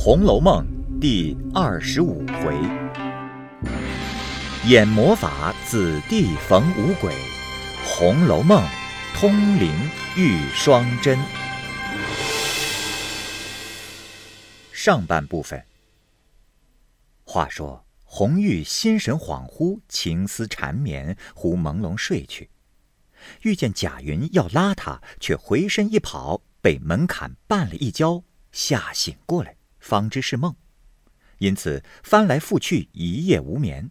《红楼梦》第二十五回：演魔法子弟逢五鬼，《红楼梦》通灵遇双真。上半部分。话说红玉心神恍惚，情思缠绵，忽朦胧睡去，遇见贾云要拉他，却回身一跑，被门槛绊了一跤，吓醒过来。方知是梦，因此翻来覆去一夜无眠。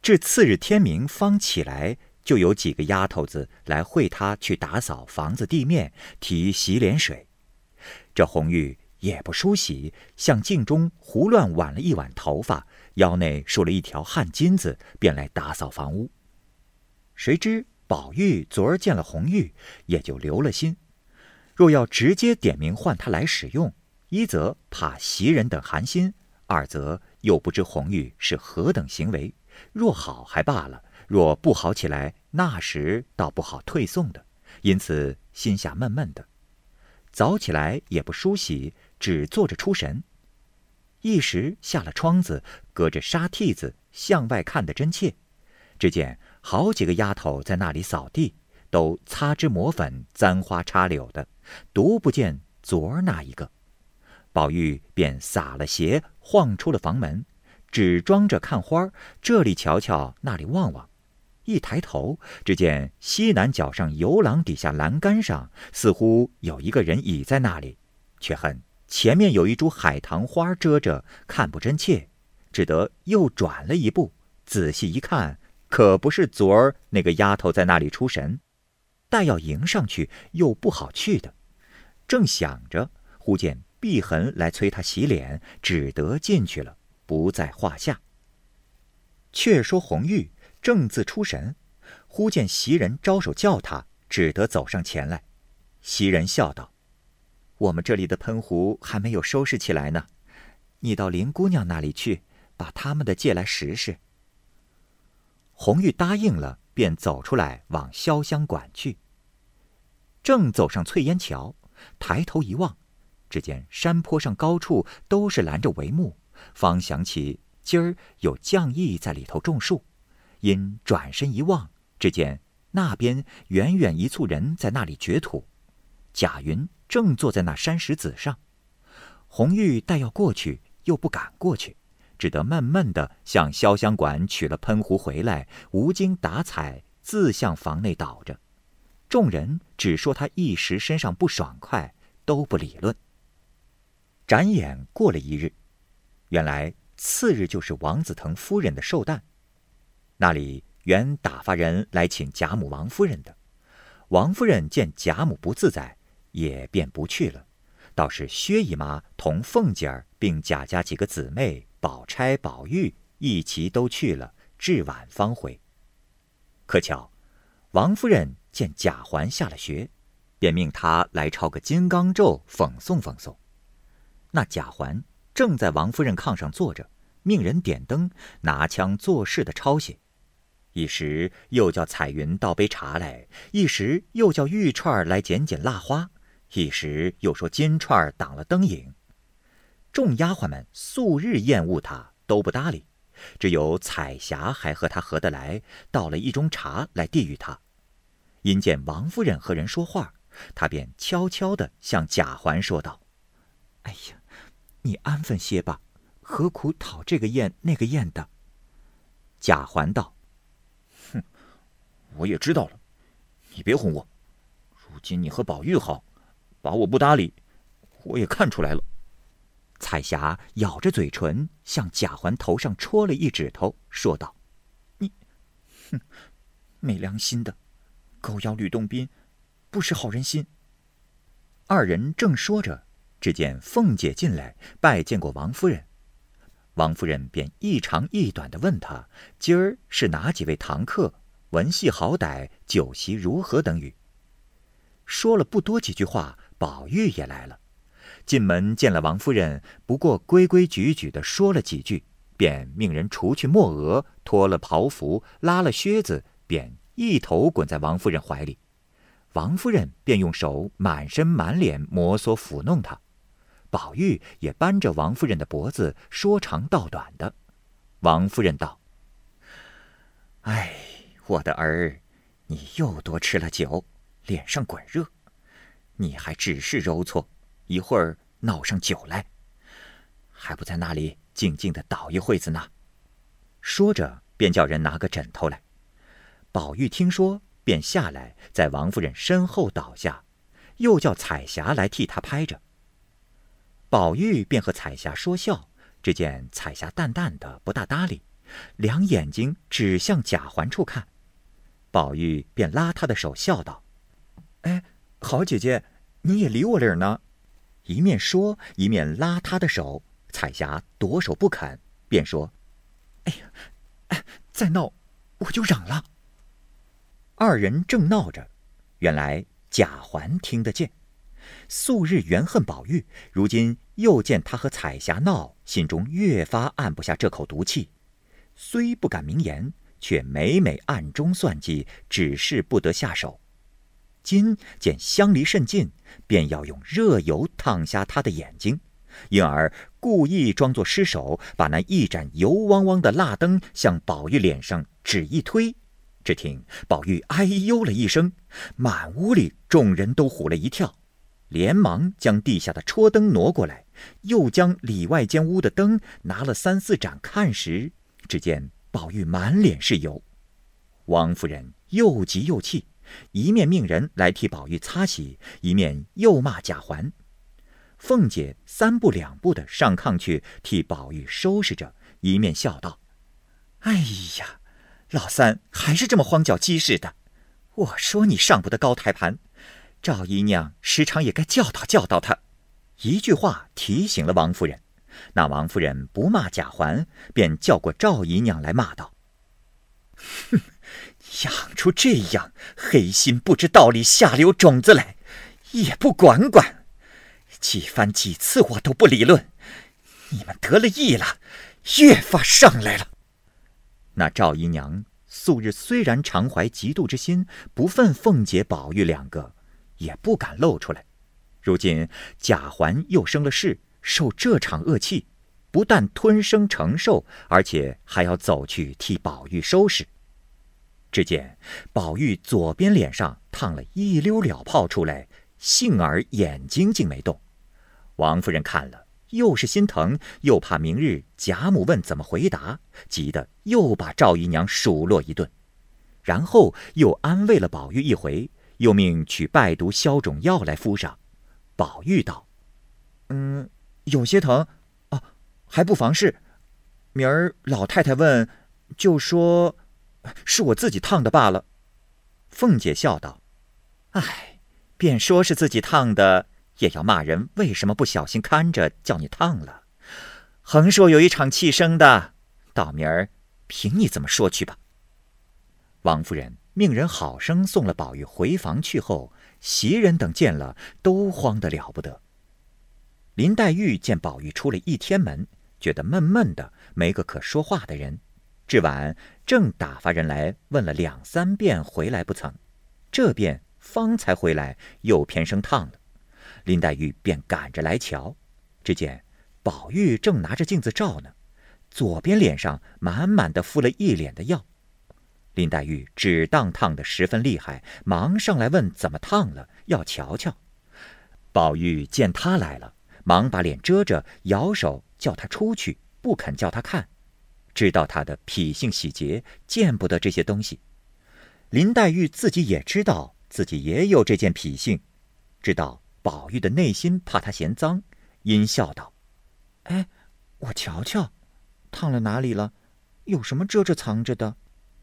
至次日天明方起来，就有几个丫头子来会他去打扫房子地面、提洗脸水。这红玉也不梳洗，向镜中胡乱挽了一挽头发，腰内束了一条汗巾子，便来打扫房屋。谁知宝玉昨儿见了红玉，也就留了心。若要直接点名唤他来使用。一则怕袭人等寒心，二则又不知红玉是何等行为。若好还罢了，若不好起来，那时倒不好退送的。因此心下闷闷的。早起来也不梳洗，只坐着出神。一时下了窗子，隔着纱屉子向外看得真切。只见好几个丫头在那里扫地，都擦脂抹粉、簪花插柳的，独不见昨儿那一个。宝玉便撒了鞋，晃出了房门，只装着看花这里瞧瞧，那里望望。一抬头，只见西南角上游廊底下栏杆上，似乎有一个人倚在那里，却恨前面有一株海棠花遮着，看不真切，只得又转了一步，仔细一看，可不是昨儿那个丫头在那里出神，待要迎上去，又不好去的。正想着，忽见。碧痕来催他洗脸，只得进去了，不在话下。却说红玉正自出神，忽见袭人招手叫他，只得走上前来。袭人笑道：“我们这里的喷壶还没有收拾起来呢，你到林姑娘那里去，把他们的借来使使。”红玉答应了，便走出来往潇湘馆去。正走上翠烟桥，抬头一望。只见山坡上高处都是拦着帷幕，方想起今儿有匠艺在里头种树，因转身一望，只见那边远远一簇人在那里掘土，贾云正坐在那山石子上。红玉待要过去，又不敢过去，只得闷闷的向潇湘馆取了喷壶回来，无精打采，自向房内倒着。众人只说他一时身上不爽快，都不理论。转眼过了一日，原来次日就是王子腾夫人的寿诞。那里原打发人来请贾母、王夫人的。王夫人见贾母不自在，也便不去了。倒是薛姨妈同凤姐儿并贾家几个姊妹、宝钗、宝玉一齐都去了，至晚方回。可巧，王夫人见贾环下了学，便命他来抄个金刚咒，讽诵讽诵。那贾环正在王夫人炕上坐着，命人点灯，拿枪作势的抄写。一时又叫彩云倒杯茶来，一时又叫玉串来捡捡蜡花，一时又说金串挡了灯影。众丫鬟们素日厌恶他，都不搭理，只有彩霞还和他合得来，倒了一盅茶来递与他。因见王夫人和人说话，他便悄悄地向贾环说道：“哎呀！”你安分些吧，何苦讨这个厌那个厌的？贾环道：“哼，我也知道了，你别哄我。如今你和宝玉好，把我不搭理，我也看出来了。”彩霞咬着嘴唇，向贾环头上戳了一指头，说道：“你，哼，没良心的，狗咬吕洞宾，不识好人心。”二人正说着。只见凤姐进来拜见过王夫人，王夫人便一长一短的问她今儿是哪几位堂客，文戏好歹，酒席如何等语。说了不多几句话，宝玉也来了，进门见了王夫人，不过规规矩矩的说了几句，便命人除去墨额，脱了袍服，拉了靴子，便一头滚在王夫人怀里。王夫人便用手满身满脸摩挲抚弄他。宝玉也扳着王夫人的脖子说长道短的。王夫人道：“哎，我的儿，你又多吃了酒，脸上滚热，你还只是揉搓，一会儿闹上酒来，还不在那里静静的倒一会子呢？”说着，便叫人拿个枕头来。宝玉听说，便下来，在王夫人身后倒下，又叫彩霞来替他拍着。宝玉便和彩霞说笑，只见彩霞淡淡的，不大搭理，两眼睛指向贾环处看。宝玉便拉她的手，笑道：“哎，好姐姐，你也理我理儿呢。”一面说，一面拉她的手。彩霞夺手不肯，便说：“哎呀，哎，再闹，我就嚷了。”二人正闹着，原来贾环听得见，素日怨恨宝玉，如今又见他和彩霞闹，心中越发按不下这口毒气，虽不敢明言，却每每暗中算计，只是不得下手。今见相离甚近，便要用热油烫瞎他的眼睛，因而故意装作失手，把那一盏油汪汪的蜡灯向宝玉脸上只一推。只听宝玉哎呦了一声，满屋里众人都唬了一跳，连忙将地下的戳灯挪过来，又将里外间屋的灯拿了三四盏看时，只见宝玉满脸是油。王夫人又急又气，一面命人来替宝玉擦洗，一面又骂贾环。凤姐三步两步的上炕去替宝玉收拾着，一面笑道：“哎呀！”老三还是这么荒脚鸡似的，我说你上不得高台盘，赵姨娘时常也该教导教导他。一句话提醒了王夫人，那王夫人不骂贾环，便叫过赵姨娘来骂道：“哼，养出这样黑心不知道理下流种子来，也不管管，几番几次我都不理论，你们得了意了，越发上来了。”那赵姨娘素日虽然常怀嫉妒之心，不忿凤姐、宝玉两个，也不敢露出来。如今贾环又生了事，受这场恶气，不但吞声承受，而且还要走去替宝玉收拾。只见宝玉左边脸上烫了一溜了泡出来，幸而眼睛竟没动。王夫人看了。又是心疼，又怕明日贾母问怎么回答，急得又把赵姨娘数落一顿，然后又安慰了宝玉一回，又命取败毒消肿药来敷上。宝玉道：“嗯，有些疼，啊，还不妨事。明儿老太太问，就说是我自己烫的罢了。”凤姐笑道：“哎，便说是自己烫的。”也要骂人，为什么不小心看着叫你烫了？横竖有一场气生的，到明儿凭你怎么说去吧。王夫人命人好生送了宝玉回房去后，袭人等见了都慌得了不得。林黛玉见宝玉出了一天门，觉得闷闷的，没个可说话的人。至晚正打发人来问了两三遍，回来不曾。这便方才回来，又偏生烫了。林黛玉便赶着来瞧，只见宝玉正拿着镜子照呢，左边脸上满满的敷了一脸的药。林黛玉只当烫得十分厉害，忙上来问怎么烫了，要瞧瞧。宝玉见她来了，忙把脸遮着，摇手叫她出去，不肯叫她看，知道她的脾性喜洁，见不得这些东西。林黛玉自己也知道自己也有这件脾性，知道。宝玉的内心怕他嫌脏，阴笑道：“哎，我瞧瞧，烫了哪里了？有什么遮着藏着的？”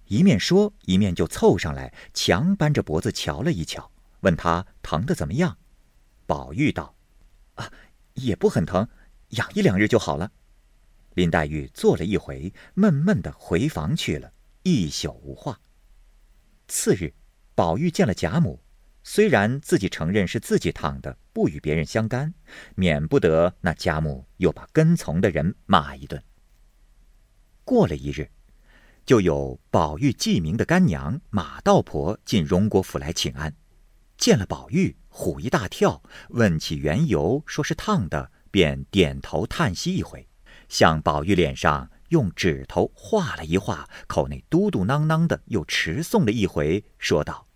一面说，一面就凑上来，强扳着脖子瞧了一瞧，问他疼的怎么样。宝玉道：“啊，也不很疼，养一两日就好了。”林黛玉坐了一回，闷闷的回房去了，一宿无话。次日，宝玉见了贾母。虽然自己承认是自己躺的，不与别人相干，免不得那贾母又把跟从的人骂一顿。过了一日，就有宝玉记名的干娘马道婆进荣国府来请安，见了宝玉，唬一大跳，问起缘由，说是烫的，便点头叹息一回，向宝玉脸上用指头画了一画，口内嘟嘟囔囔的又持诵了一回，说道：“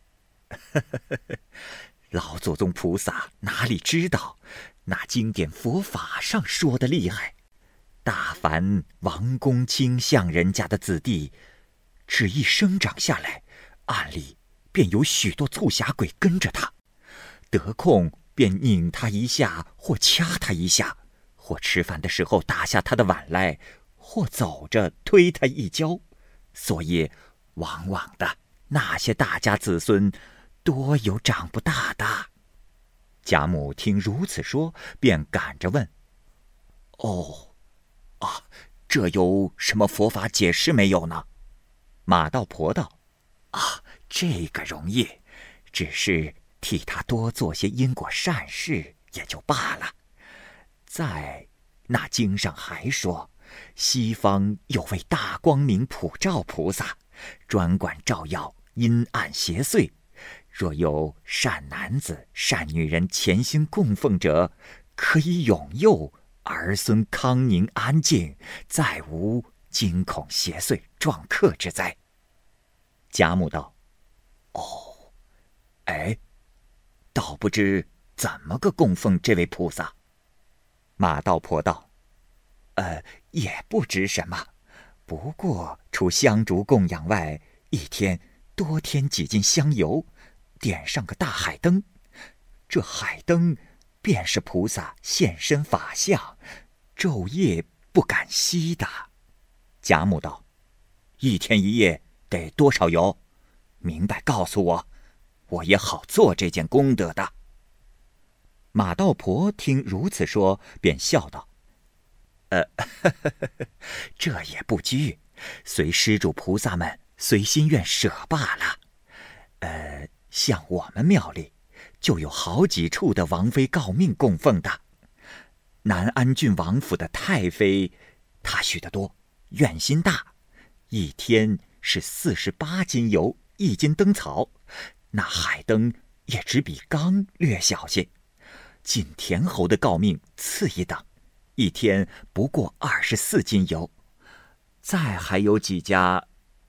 老祖宗菩萨哪里知道，那经典佛法上说的厉害。大凡王公卿相人家的子弟，只一生长下来，暗里便有许多促狭鬼跟着他，得空。”便拧他一下，或掐他一下，或吃饭的时候打下他的碗来，或走着推他一跤，所以往往的那些大家子孙，多有长不大的。贾母听如此说，便赶着问：“哦，啊，这有什么佛法解释没有呢？”马道婆道：“啊，这个容易，只是……”替他多做些因果善事也就罢了。在那经上还说，西方有位大光明普照菩萨，专管照耀阴暗邪祟。若有善男子、善女人潜心供奉者，可以永佑儿孙康宁安静，再无惊恐邪祟撞客之灾。贾母道：“哦，哎。”倒不知怎么个供奉这位菩萨。马道婆道：“呃，也不知什么，不过除香烛供养外，一天多添几斤香油，点上个大海灯，这海灯便是菩萨现身法相，昼夜不敢熄的。”贾母道：“一天一夜得多少油？明白告诉我。”我也好做这件功德的。马道婆听如此说，便笑道：“呃，这也不拘，随施主菩萨们随心愿舍罢了。呃，像我们庙里，就有好几处的王妃诰命供奉的。南安郡王府的太妃，她许得多，愿心大，一天是四十八斤油，一斤灯草。”那海灯也只比缸略小些，锦田侯的诰命次一等，一天不过二十四斤油。再还有几家，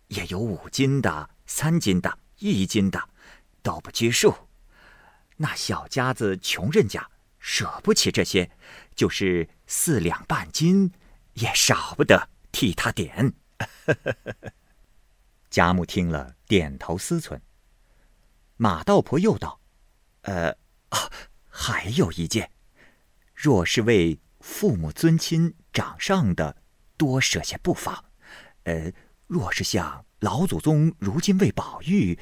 也有五斤的、三斤的、一斤的，都不拘数。那小家子穷人家舍不起这些，就是四两半斤，也少不得替他点。贾母听了，点头思忖。马道婆又道：“呃，啊，还有一件，若是为父母尊亲长上的，多舍些不妨；呃，若是像老祖宗如今为宝玉，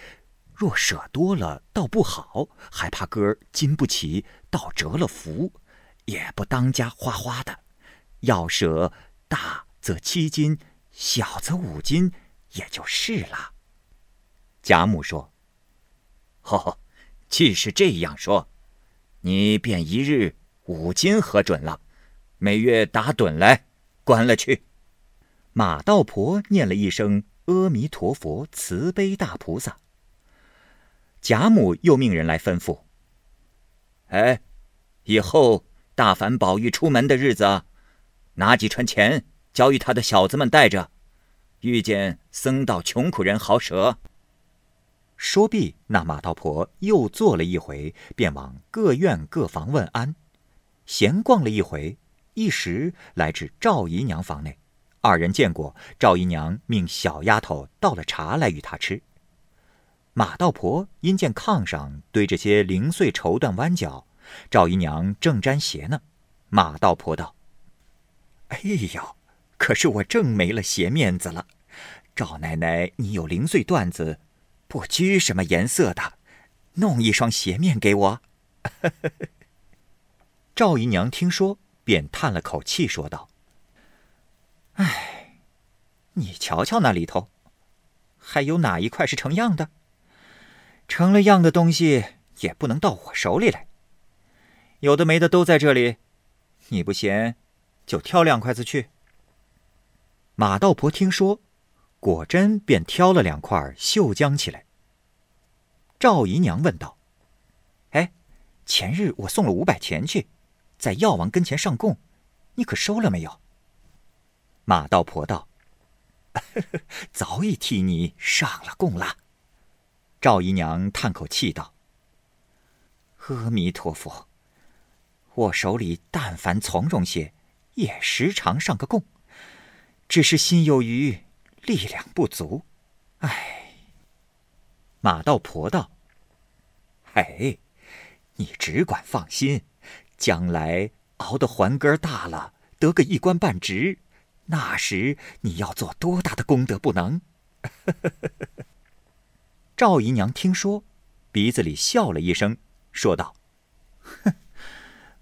若舍多了，倒不好，还怕哥儿经不起，倒折了福，也不当家花花的。要舍大则七斤，小则五斤，也就是了。”贾母说。哦，既是这样说，你便一日五斤核准了，每月打盹来，关了去。马道婆念了一声阿弥陀佛，慈悲大菩萨。贾母又命人来吩咐：“哎，以后大凡宝玉出门的日子，拿几串钱交与他的小子们带着，遇见僧道穷苦人好舍。”说毕，那马道婆又坐了一回，便往各院各房问安，闲逛了一回，一时来至赵姨娘房内。二人见过，赵姨娘命小丫头倒了茶来与她吃。马道婆因见炕上堆着些零碎绸缎弯角，赵姨娘正沾鞋呢。马道婆道：“哎呦，可是我正没了鞋面子了。赵奶奶，你有零碎缎子？”不拘什么颜色的，弄一双鞋面给我。赵姨娘听说，便叹了口气，说道：“哎，你瞧瞧那里头，还有哪一块是成样的？成了样的东西也不能到我手里来。有的没的都在这里，你不嫌，就挑两块子去。”马道婆听说。果真便挑了两块绣浆起来。赵姨娘问道：“哎，前日我送了五百钱去，在药王跟前上供，你可收了没有？”马道婆道：“ 早已替你上了供了。”赵姨娘叹口气道：“阿弥陀佛，我手里但凡从容些，也时常上个供，只是心有余，力量不足。唉。”马道婆道：“哎，你只管放心，将来熬得环根大了，得个一官半职，那时你要做多大的功德不能？” 赵姨娘听说，鼻子里笑了一声，说道：“哼，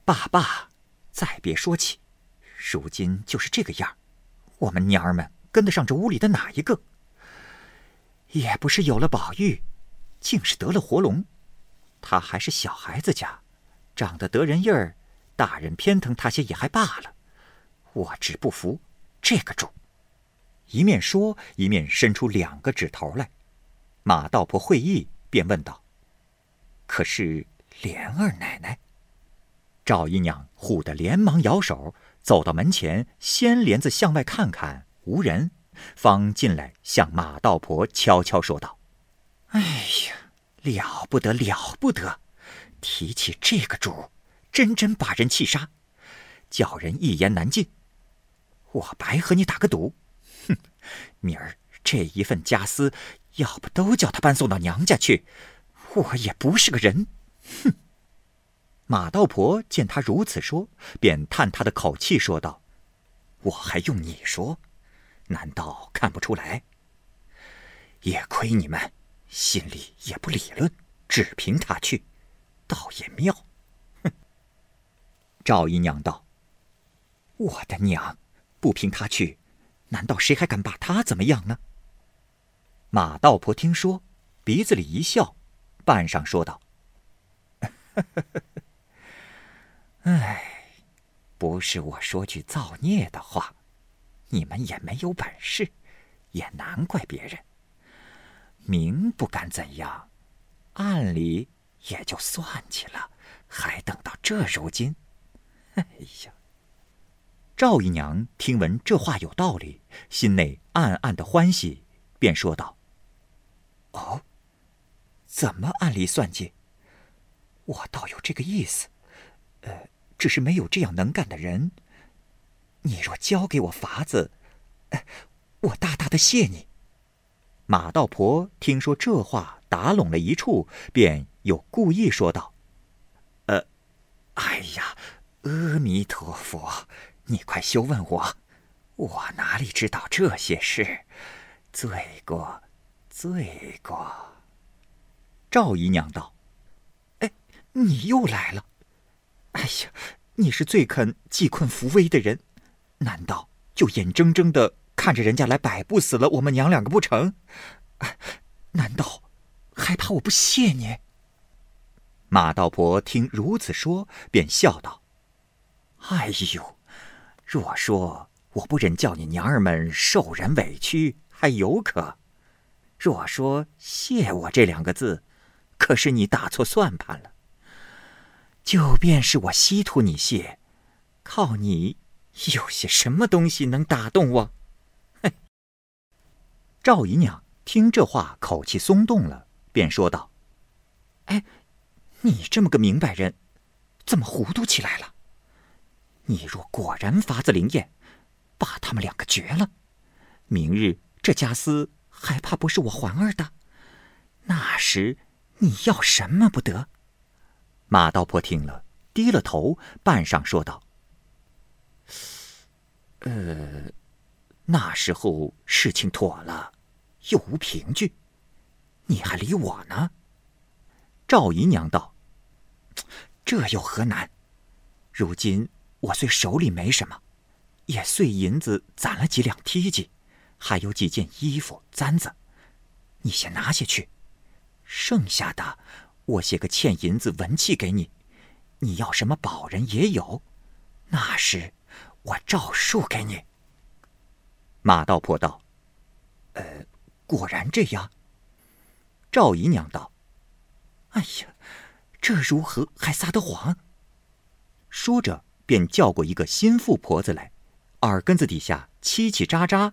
爸爸，再别说起，如今就是这个样我们娘儿们跟得上这屋里的哪一个？也不是有了宝玉，竟是得了活龙。他还是小孩子家，长得得人意儿，大人偏疼他些也还罢了。我只不服这个主。”一面说，一面伸出两个指头来。马道婆会意，便问道：“可是莲儿奶奶？”赵姨娘唬得连忙摇手，走到门前，掀帘子向外看看，无人，方进来向马道婆悄悄说道：“哎呀，了不得了不得！提起这个主，真真把人气杀，叫人一言难尽。我白和你打个赌，哼，明儿这一份家私。”要不都叫他搬送到娘家去，我也不是个人。哼！马道婆见他如此说，便叹他的口气，说道：“我还用你说？难道看不出来？也亏你们心里也不理论，只凭他去，倒也妙。”哼！赵姨娘道：“我的娘，不凭他去，难道谁还敢把他怎么样呢？”马道婆听说，鼻子里一笑，半晌说道：“ 哎，不是我说句造孽的话，你们也没有本事，也难怪别人。明不敢怎样，暗里也就算计了，还等到这如今。哎呀！”赵姨娘听闻这话有道理，心内暗暗的欢喜，便说道。哦，怎么暗里算计？我倒有这个意思，呃，只是没有这样能干的人。你若教给我法子，我大大的谢你。马道婆听说这话打拢了一处，便又故意说道：“呃，哎呀，阿弥陀佛，你快休问我，我哪里知道这些事？罪过。”罪过。赵姨娘道：“哎，你又来了！哎呀，你是最肯济困扶危的人，难道就眼睁睁的看着人家来摆布死了我们娘两个不成？难道还怕我不谢你？”马道婆听如此说，便笑道：“哎呦，若说我不忍叫你娘儿们受人委屈，还有可。”若说谢我这两个字，可是你打错算盘了。就便是我稀图你谢，靠你有些什么东西能打动我？哼！赵姨娘听这话，口气松动了，便说道：“哎，你这么个明白人，怎么糊涂起来了？你若果然法子灵验，把他们两个绝了，明日这家私……”还怕不是我环儿的，那时你要什么不得？马道婆听了，低了头，半晌说道：“呃，那时候事情妥了，又无凭据，你还理我呢？”赵姨娘道：“这又何难？如今我虽手里没什么，也碎银子攒了几两梯级。”还有几件衣服簪子，你先拿下去，剩下的我写个欠银子文契给你。你要什么宝人也有，那时我照数给你。马道婆道：“呃，果然这样。”赵姨娘道：“哎呀，这如何还撒得谎？说着便叫过一个心腹婆子来，耳根子底下叽叽喳喳